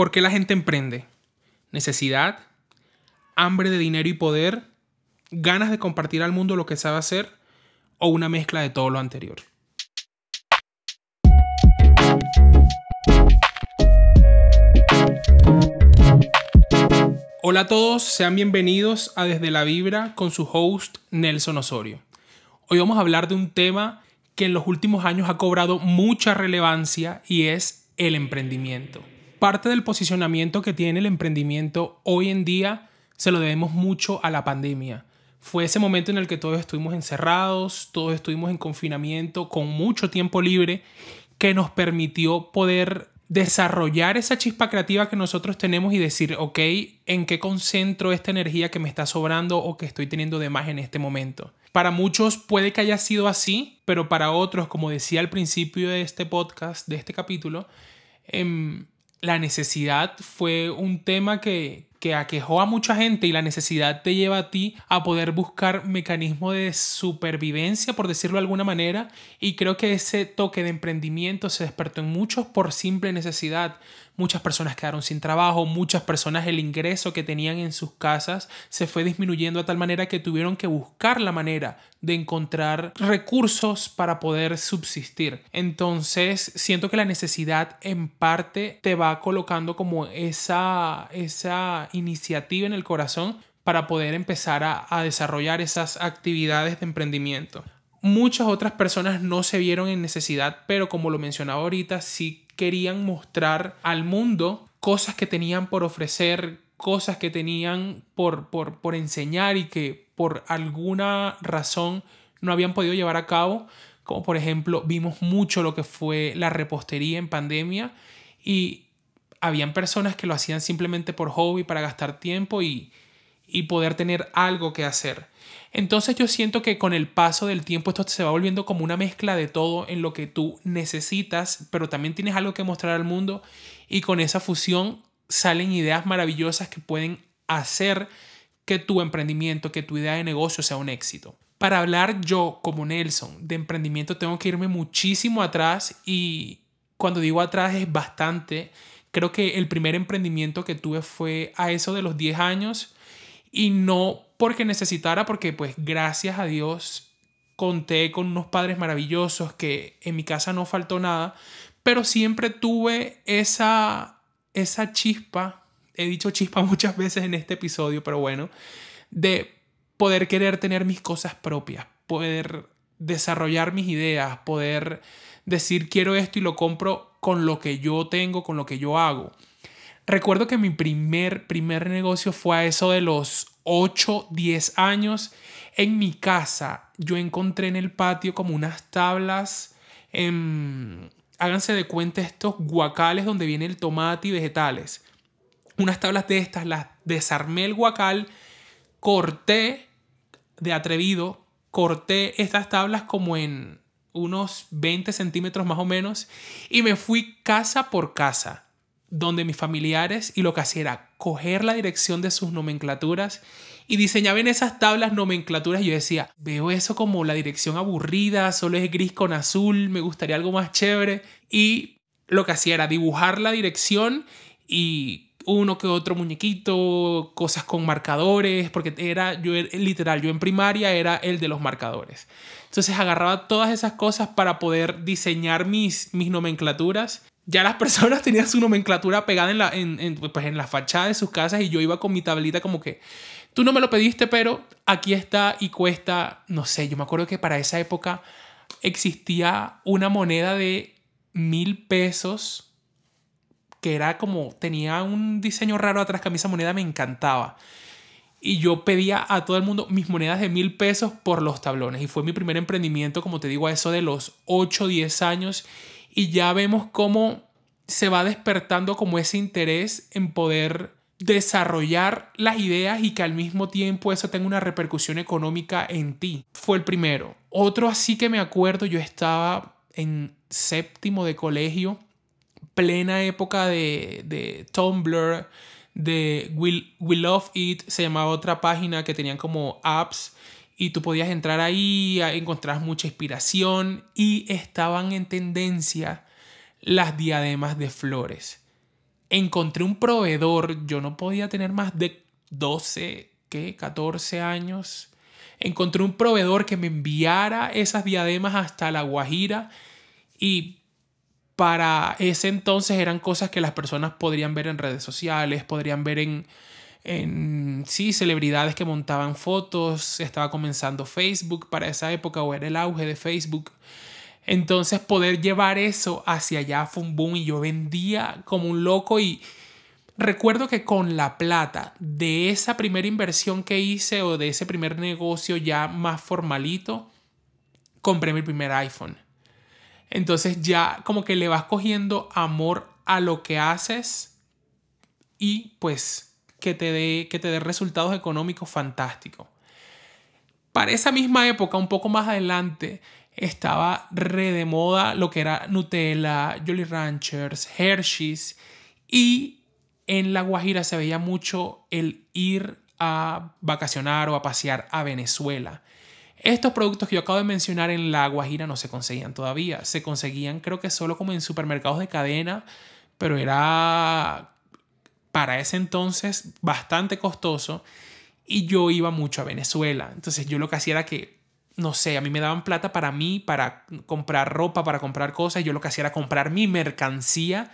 ¿Por qué la gente emprende? ¿Necesidad? ¿Hambre de dinero y poder? ¿Ganas de compartir al mundo lo que sabe hacer? ¿O una mezcla de todo lo anterior? Hola a todos, sean bienvenidos a Desde la Vibra con su host Nelson Osorio. Hoy vamos a hablar de un tema que en los últimos años ha cobrado mucha relevancia y es el emprendimiento parte del posicionamiento que tiene el emprendimiento hoy en día se lo debemos mucho a la pandemia. Fue ese momento en el que todos estuvimos encerrados, todos estuvimos en confinamiento, con mucho tiempo libre, que nos permitió poder desarrollar esa chispa creativa que nosotros tenemos y decir, ok, ¿en qué concentro esta energía que me está sobrando o que estoy teniendo de más en este momento? Para muchos puede que haya sido así, pero para otros, como decía al principio de este podcast, de este capítulo, eh, la necesidad fue un tema que, que aquejó a mucha gente y la necesidad te lleva a ti a poder buscar mecanismos de supervivencia, por decirlo de alguna manera, y creo que ese toque de emprendimiento se despertó en muchos por simple necesidad. Muchas personas quedaron sin trabajo, muchas personas el ingreso que tenían en sus casas se fue disminuyendo a tal manera que tuvieron que buscar la manera de encontrar recursos para poder subsistir. Entonces, siento que la necesidad en parte te va colocando como esa, esa iniciativa en el corazón para poder empezar a, a desarrollar esas actividades de emprendimiento. Muchas otras personas no se vieron en necesidad, pero como lo mencionaba ahorita, sí querían mostrar al mundo cosas que tenían por ofrecer, cosas que tenían por, por, por enseñar y que por alguna razón no habían podido llevar a cabo, como por ejemplo vimos mucho lo que fue la repostería en pandemia y habían personas que lo hacían simplemente por hobby, para gastar tiempo y, y poder tener algo que hacer. Entonces yo siento que con el paso del tiempo esto se va volviendo como una mezcla de todo en lo que tú necesitas, pero también tienes algo que mostrar al mundo y con esa fusión salen ideas maravillosas que pueden hacer que tu emprendimiento, que tu idea de negocio sea un éxito. Para hablar yo como Nelson de emprendimiento tengo que irme muchísimo atrás y cuando digo atrás es bastante. Creo que el primer emprendimiento que tuve fue a eso de los 10 años y no porque necesitara, porque pues gracias a Dios conté con unos padres maravillosos que en mi casa no faltó nada, pero siempre tuve esa, esa chispa, he dicho chispa muchas veces en este episodio, pero bueno, de poder querer tener mis cosas propias, poder desarrollar mis ideas, poder decir quiero esto y lo compro con lo que yo tengo, con lo que yo hago. Recuerdo que mi primer, primer negocio fue a eso de los 8, 10 años. En mi casa yo encontré en el patio como unas tablas, háganse de cuenta estos guacales donde viene el tomate y vegetales. Unas tablas de estas, las desarmé el guacal, corté de atrevido, corté estas tablas como en unos 20 centímetros más o menos y me fui casa por casa donde mis familiares y lo que hacía era coger la dirección de sus nomenclaturas y diseñaba en esas tablas nomenclaturas yo decía, veo eso como la dirección aburrida, solo es gris con azul, me gustaría algo más chévere y lo que hacía era dibujar la dirección y uno que otro muñequito, cosas con marcadores, porque era yo literal, yo en primaria era el de los marcadores. Entonces agarraba todas esas cosas para poder diseñar mis, mis nomenclaturas ya las personas tenían su nomenclatura pegada en la, en, pues en la fachada de sus casas y yo iba con mi tablita como que, tú no me lo pediste, pero aquí está y cuesta, no sé, yo me acuerdo que para esa época existía una moneda de mil pesos que era como, tenía un diseño raro atrás que a mí esa moneda me encantaba. Y yo pedía a todo el mundo mis monedas de mil pesos por los tablones. Y fue mi primer emprendimiento, como te digo, a eso de los 8, 10 años y ya vemos cómo se va despertando como ese interés en poder desarrollar las ideas y que al mismo tiempo eso tenga una repercusión económica en ti. Fue el primero. Otro así que me acuerdo, yo estaba en séptimo de colegio, plena época de, de Tumblr, de We, We Love It, se llamaba otra página que tenían como apps y tú podías entrar ahí, encontrabas mucha inspiración y estaban en tendencia las diademas de flores. encontré un proveedor, yo no podía tener más de 12, ¿qué? 14 años. Encontré un proveedor que me enviara esas diademas hasta La Guajira y para ese entonces eran cosas que las personas podrían ver en redes sociales, podrían ver en, en sí, celebridades que montaban fotos, estaba comenzando Facebook para esa época o era el auge de Facebook. Entonces poder llevar eso hacia allá fue un boom y yo vendía como un loco y recuerdo que con la plata de esa primera inversión que hice o de ese primer negocio ya más formalito, compré mi primer iPhone. Entonces ya como que le vas cogiendo amor a lo que haces y pues que te dé que te dé resultados económicos fantásticos. Para esa misma época, un poco más adelante, estaba re de moda lo que era Nutella, Jolly Ranchers, Hershey's y en La Guajira se veía mucho el ir a vacacionar o a pasear a Venezuela. Estos productos que yo acabo de mencionar en La Guajira no se conseguían todavía. Se conseguían creo que solo como en supermercados de cadena, pero era para ese entonces bastante costoso y yo iba mucho a Venezuela. Entonces yo lo que hacía era que no sé, a mí me daban plata para mí, para comprar ropa, para comprar cosas. Yo lo que hacía era comprar mi mercancía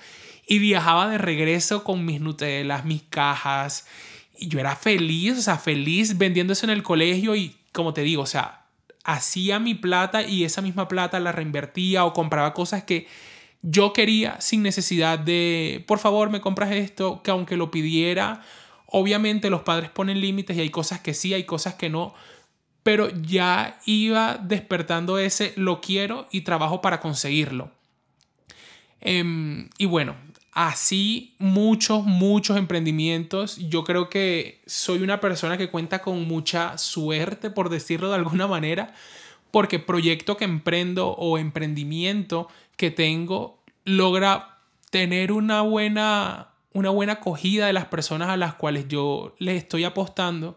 y viajaba de regreso con mis Nutellas, mis cajas. Y yo era feliz, o sea, feliz vendiendo eso en el colegio y como te digo, o sea, hacía mi plata y esa misma plata la reinvertía o compraba cosas que yo quería sin necesidad de, por favor, me compras esto, que aunque lo pidiera, obviamente los padres ponen límites y hay cosas que sí, hay cosas que no, pero ya iba despertando ese lo quiero y trabajo para conseguirlo. Em, y bueno, así muchos, muchos emprendimientos. Yo creo que soy una persona que cuenta con mucha suerte, por decirlo de alguna manera, porque proyecto que emprendo o emprendimiento que tengo logra tener una buena, una buena acogida de las personas a las cuales yo les estoy apostando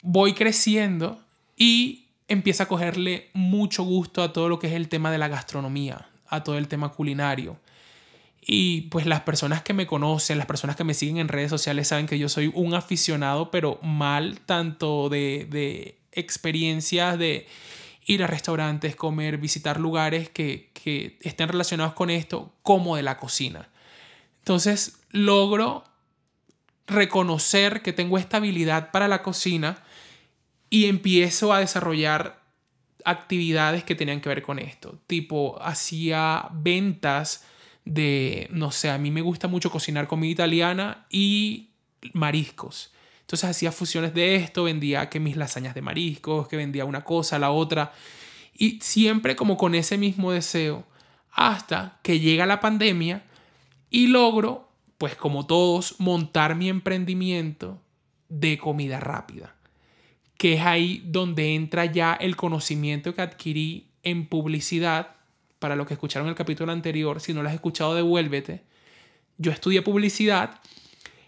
voy creciendo y empieza a cogerle mucho gusto a todo lo que es el tema de la gastronomía, a todo el tema culinario. Y pues las personas que me conocen, las personas que me siguen en redes sociales saben que yo soy un aficionado, pero mal tanto de, de experiencias de ir a restaurantes, comer, visitar lugares que, que estén relacionados con esto, como de la cocina. Entonces logro reconocer que tengo esta habilidad para la cocina y empiezo a desarrollar actividades que tenían que ver con esto. Tipo, hacía ventas de, no sé, a mí me gusta mucho cocinar comida italiana y mariscos. Entonces hacía fusiones de esto, vendía que mis lasañas de mariscos, que vendía una cosa, la otra. Y siempre como con ese mismo deseo. Hasta que llega la pandemia y logro, pues como todos, montar mi emprendimiento de comida rápida que es ahí donde entra ya el conocimiento que adquirí en publicidad. Para los que escucharon el capítulo anterior, si no lo has escuchado, devuélvete. Yo estudié publicidad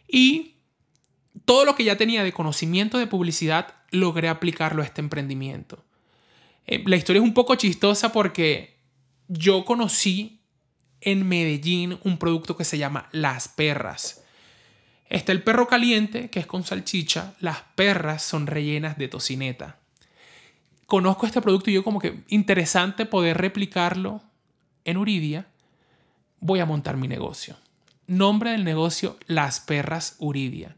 y todo lo que ya tenía de conocimiento de publicidad logré aplicarlo a este emprendimiento. Eh, la historia es un poco chistosa porque yo conocí en Medellín un producto que se llama Las Perras. Está el perro caliente, que es con salchicha. Las perras son rellenas de tocineta. Conozco este producto y yo como que interesante poder replicarlo en Uridia. Voy a montar mi negocio. Nombre del negocio, Las Perras Uridia.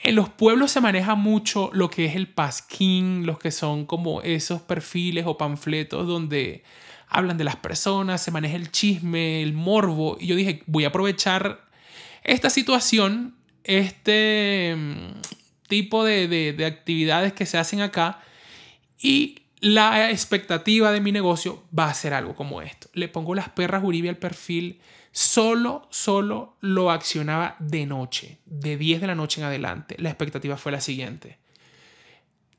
En los pueblos se maneja mucho lo que es el pasquín, los que son como esos perfiles o panfletos donde hablan de las personas, se maneja el chisme, el morbo. Y yo dije, voy a aprovechar esta situación este mm, tipo de, actividades que se hacen acá y la expectativa de mi negocio va a ser algo como esto. Le pongo las perras Uribe al perfil, solo, solo lo accionaba de noche, de 10 de la noche en adelante. La expectativa fue la siguiente.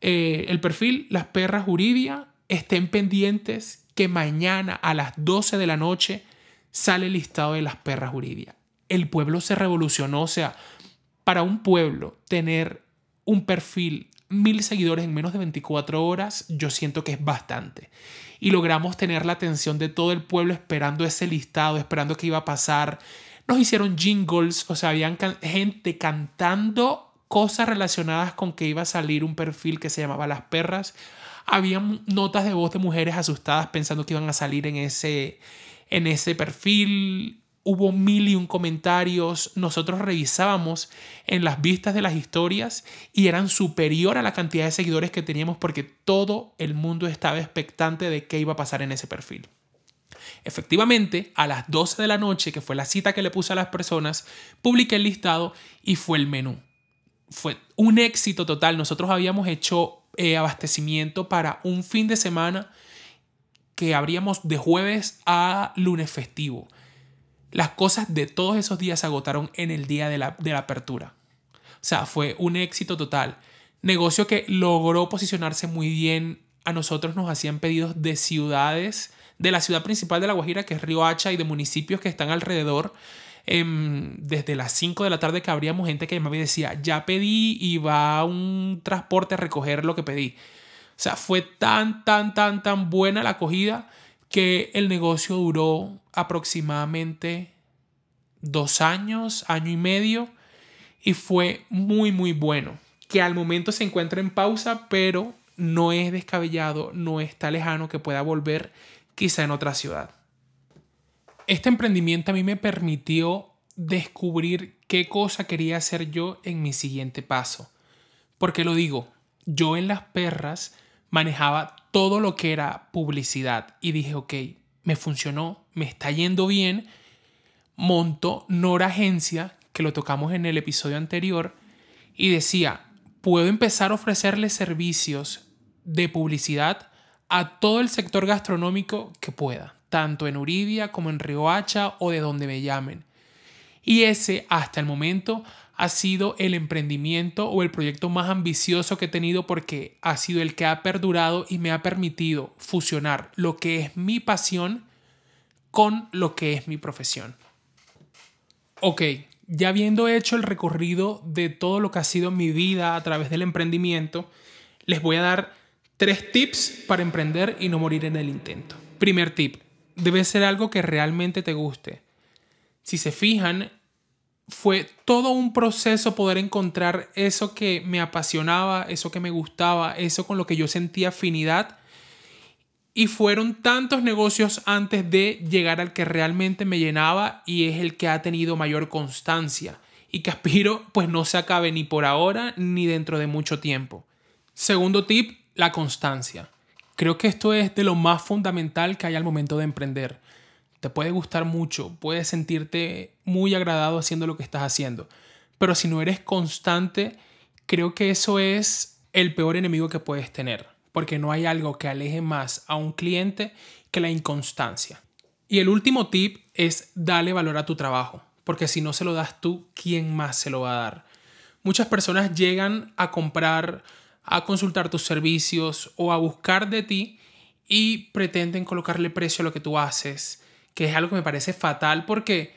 Eh, el perfil, las perras Uribia, estén pendientes que mañana a las 12 de la noche sale el listado de las perras Uribia. El pueblo se revolucionó, o sea, para un pueblo tener un perfil, mil seguidores en menos de 24 horas, yo siento que es bastante. Y logramos tener la atención de todo el pueblo esperando ese listado, esperando qué iba a pasar. Nos hicieron jingles, o sea, habían gente cantando cosas relacionadas con que iba a salir un perfil que se llamaba Las Perras. Habían notas de voz de mujeres asustadas pensando que iban a salir en ese, en ese perfil hubo mil y un comentarios, nosotros revisábamos en las vistas de las historias y eran superior a la cantidad de seguidores que teníamos porque todo el mundo estaba expectante de qué iba a pasar en ese perfil. Efectivamente, a las 12 de la noche, que fue la cita que le puse a las personas, publiqué el listado y fue el menú. Fue un éxito total. Nosotros habíamos hecho eh, abastecimiento para un fin de semana que abríamos de jueves a lunes festivo. Las cosas de todos esos días se agotaron en el día de la, de la apertura. O sea, fue un éxito total. Negocio que logró posicionarse muy bien. A nosotros nos hacían pedidos de ciudades, de la ciudad principal de La Guajira, que es Río Hacha, y de municipios que están alrededor. Em, desde las 5 de la tarde que abríamos gente que me decía, ya pedí y va un transporte a recoger lo que pedí. O sea, fue tan, tan, tan, tan buena la acogida que el negocio duró aproximadamente dos años, año y medio, y fue muy, muy bueno. Que al momento se encuentra en pausa, pero no es descabellado, no está lejano que pueda volver quizá en otra ciudad. Este emprendimiento a mí me permitió descubrir qué cosa quería hacer yo en mi siguiente paso. Porque lo digo, yo en las perras manejaba todo lo que era publicidad y dije, ok, me funcionó, me está yendo bien, monto Nora Agencia, que lo tocamos en el episodio anterior, y decía, puedo empezar a ofrecerle servicios de publicidad a todo el sector gastronómico que pueda, tanto en Uribia como en Riohacha o de donde me llamen. Y ese, hasta el momento, ha sido el emprendimiento o el proyecto más ambicioso que he tenido porque ha sido el que ha perdurado y me ha permitido fusionar lo que es mi pasión con lo que es mi profesión. Ok, ya habiendo hecho el recorrido de todo lo que ha sido mi vida a través del emprendimiento, les voy a dar tres tips para emprender y no morir en el intento. Primer tip, debe ser algo que realmente te guste. Si se fijan, fue todo un proceso poder encontrar eso que me apasionaba, eso que me gustaba, eso con lo que yo sentía afinidad. Y fueron tantos negocios antes de llegar al que realmente me llenaba y es el que ha tenido mayor constancia y que aspiro pues no se acabe ni por ahora ni dentro de mucho tiempo. Segundo tip, la constancia. Creo que esto es de lo más fundamental que hay al momento de emprender te puede gustar mucho, puedes sentirte muy agradado haciendo lo que estás haciendo, pero si no eres constante, creo que eso es el peor enemigo que puedes tener, porque no hay algo que aleje más a un cliente que la inconstancia. Y el último tip es darle valor a tu trabajo, porque si no se lo das tú, ¿quién más se lo va a dar? Muchas personas llegan a comprar, a consultar tus servicios o a buscar de ti y pretenden colocarle precio a lo que tú haces que es algo que me parece fatal porque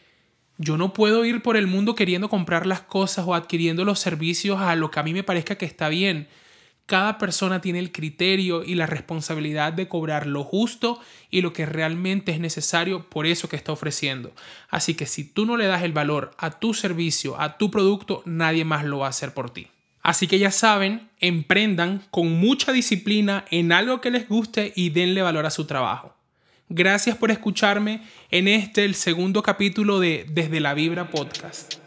yo no puedo ir por el mundo queriendo comprar las cosas o adquiriendo los servicios a lo que a mí me parezca que está bien. Cada persona tiene el criterio y la responsabilidad de cobrar lo justo y lo que realmente es necesario por eso que está ofreciendo. Así que si tú no le das el valor a tu servicio, a tu producto, nadie más lo va a hacer por ti. Así que ya saben, emprendan con mucha disciplina en algo que les guste y denle valor a su trabajo. Gracias por escucharme en este, el segundo capítulo de Desde la Vibra Podcast.